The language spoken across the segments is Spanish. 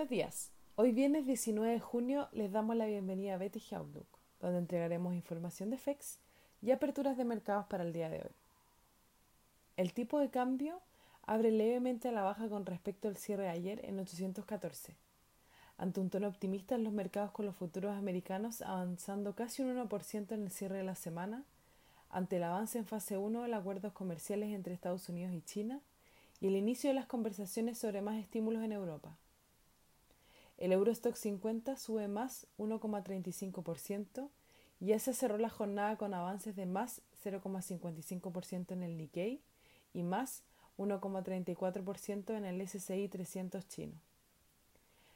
Buenos días. Hoy viernes 19 de junio les damos la bienvenida a BTG Outlook, donde entregaremos información de FEX y aperturas de mercados para el día de hoy. El tipo de cambio abre levemente a la baja con respecto al cierre de ayer en 814, ante un tono optimista en los mercados con los futuros americanos avanzando casi un 1% en el cierre de la semana, ante el avance en fase 1 de acuerdos comerciales entre Estados Unidos y China y el inicio de las conversaciones sobre más estímulos en Europa. El Eurostock 50 sube más 1,35% y ya se cerró la jornada con avances de más 0,55% en el Nikkei y más 1,34% en el SCI 300 chino.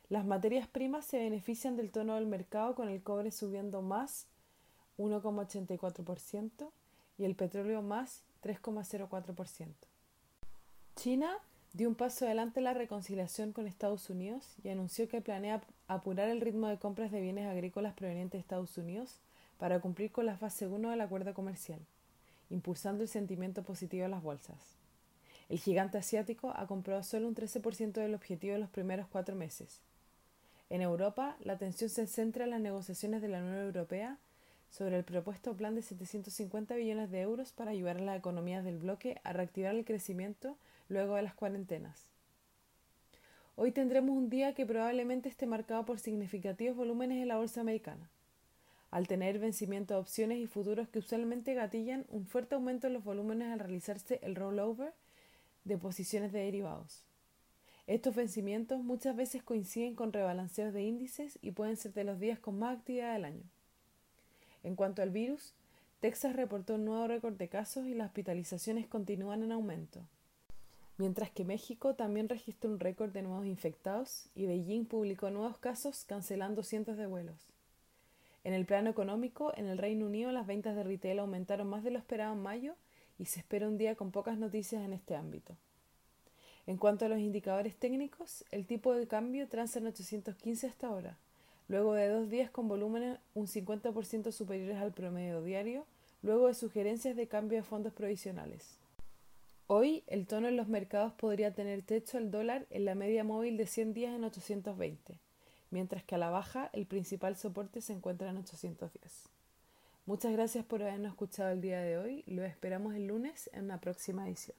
Las materias primas se benefician del tono del mercado con el cobre subiendo más 1,84% y el petróleo más 3,04%. China dio un paso adelante en la reconciliación con Estados Unidos y anunció que planea apurar el ritmo de compras de bienes agrícolas provenientes de Estados Unidos para cumplir con la fase 1 del acuerdo comercial, impulsando el sentimiento positivo de las bolsas. El gigante asiático ha comprado solo un 13% del objetivo en los primeros cuatro meses. En Europa, la atención se centra en las negociaciones de la Unión Europea sobre el propuesto plan de 750 billones de euros para ayudar a las economías del bloque a reactivar el crecimiento luego de las cuarentenas. Hoy tendremos un día que probablemente esté marcado por significativos volúmenes en la bolsa americana, al tener vencimiento de opciones y futuros que usualmente gatillan un fuerte aumento en los volúmenes al realizarse el rollover de posiciones de derivados. Estos vencimientos muchas veces coinciden con rebalanceos de índices y pueden ser de los días con más actividad del año. En cuanto al virus, Texas reportó un nuevo récord de casos y las hospitalizaciones continúan en aumento mientras que México también registró un récord de nuevos infectados y Beijing publicó nuevos casos cancelando cientos de vuelos. En el plano económico, en el Reino Unido las ventas de retail aumentaron más de lo esperado en mayo y se espera un día con pocas noticias en este ámbito. En cuanto a los indicadores técnicos, el tipo de cambio transa en 815 hasta ahora, luego de dos días con volúmenes un 50% superiores al promedio diario, luego de sugerencias de cambio de fondos provisionales. Hoy el tono en los mercados podría tener techo al dólar en la media móvil de 100 días en 820, mientras que a la baja el principal soporte se encuentra en 810. Muchas gracias por habernos escuchado el día de hoy. Lo esperamos el lunes en una próxima edición.